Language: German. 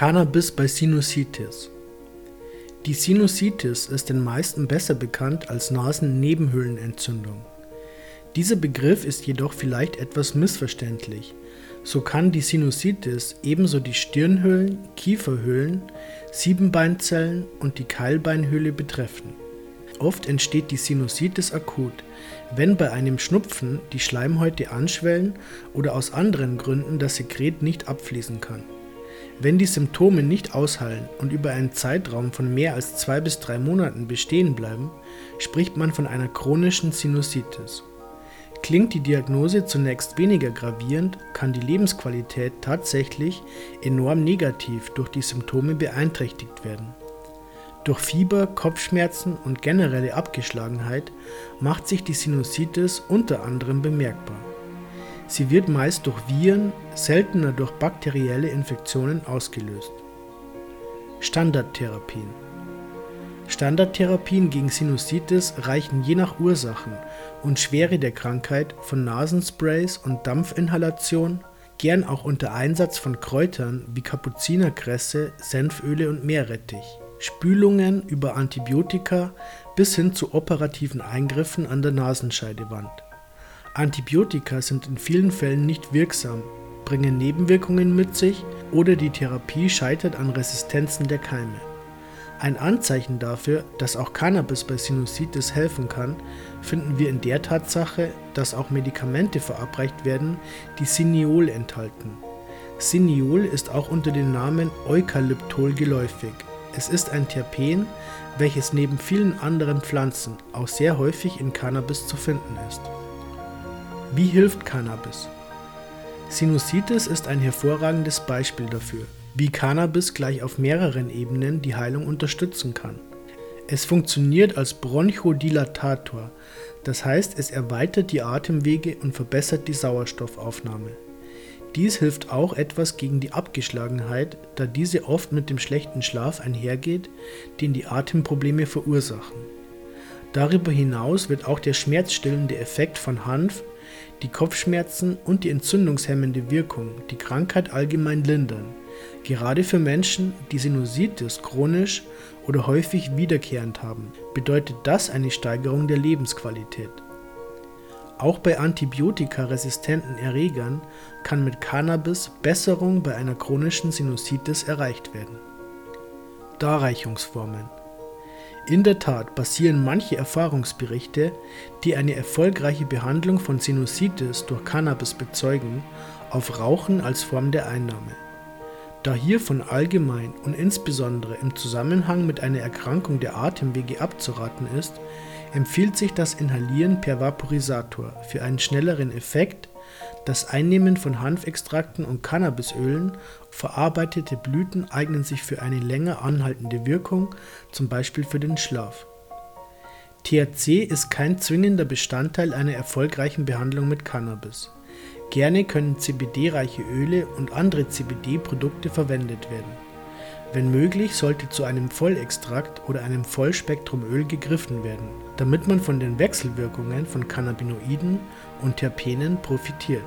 Cannabis bei Sinusitis. Die Sinusitis ist den meisten besser bekannt als Nasennebenhöhlenentzündung. Dieser Begriff ist jedoch vielleicht etwas missverständlich. So kann die Sinusitis ebenso die Stirnhöhlen, Kieferhöhlen, Siebenbeinzellen und die Keilbeinhöhle betreffen. Oft entsteht die Sinusitis akut, wenn bei einem Schnupfen die Schleimhäute anschwellen oder aus anderen Gründen das Sekret nicht abfließen kann. Wenn die Symptome nicht ausheilen und über einen Zeitraum von mehr als zwei bis drei Monaten bestehen bleiben, spricht man von einer chronischen Sinusitis. Klingt die Diagnose zunächst weniger gravierend, kann die Lebensqualität tatsächlich enorm negativ durch die Symptome beeinträchtigt werden. Durch Fieber, Kopfschmerzen und generelle Abgeschlagenheit macht sich die Sinusitis unter anderem bemerkbar. Sie wird meist durch Viren, seltener durch bakterielle Infektionen ausgelöst. Standardtherapien Standardtherapien gegen Sinusitis reichen je nach Ursachen und Schwere der Krankheit von Nasensprays und Dampfinhalation, gern auch unter Einsatz von Kräutern wie Kapuzinerkresse, Senföle und Meerrettich, Spülungen über Antibiotika bis hin zu operativen Eingriffen an der Nasenscheidewand. Antibiotika sind in vielen Fällen nicht wirksam, bringen Nebenwirkungen mit sich oder die Therapie scheitert an Resistenzen der Keime. Ein Anzeichen dafür, dass auch Cannabis bei Sinusitis helfen kann, finden wir in der Tatsache, dass auch Medikamente verabreicht werden, die Siniol enthalten. Siniol ist auch unter dem Namen Eukalyptol geläufig. Es ist ein Terpen, welches neben vielen anderen Pflanzen auch sehr häufig in Cannabis zu finden ist. Wie hilft Cannabis? Sinusitis ist ein hervorragendes Beispiel dafür, wie Cannabis gleich auf mehreren Ebenen die Heilung unterstützen kann. Es funktioniert als Bronchodilatator, das heißt es erweitert die Atemwege und verbessert die Sauerstoffaufnahme. Dies hilft auch etwas gegen die Abgeschlagenheit, da diese oft mit dem schlechten Schlaf einhergeht, den die Atemprobleme verursachen. Darüber hinaus wird auch der schmerzstillende Effekt von Hanf die Kopfschmerzen und die entzündungshemmende Wirkung die Krankheit allgemein lindern, gerade für Menschen, die Sinusitis chronisch oder häufig wiederkehrend haben, bedeutet das eine Steigerung der Lebensqualität. Auch bei antibiotikaresistenten Erregern kann mit Cannabis Besserung bei einer chronischen Sinusitis erreicht werden. Darreichungsformen in der Tat basieren manche Erfahrungsberichte, die eine erfolgreiche Behandlung von Sinusitis durch Cannabis bezeugen, auf Rauchen als Form der Einnahme. Da hiervon allgemein und insbesondere im Zusammenhang mit einer Erkrankung der Atemwege abzuraten ist, empfiehlt sich das Inhalieren per Vaporisator für einen schnelleren Effekt das Einnehmen von Hanfextrakten und Cannabisölen, verarbeitete Blüten eignen sich für eine länger anhaltende Wirkung, zum Beispiel für den Schlaf. THC ist kein zwingender Bestandteil einer erfolgreichen Behandlung mit Cannabis. Gerne können CBD-reiche Öle und andere CBD-Produkte verwendet werden. Wenn möglich, sollte zu einem Vollextrakt oder einem Vollspektrumöl gegriffen werden, damit man von den Wechselwirkungen von Cannabinoiden und Terpenen profitiert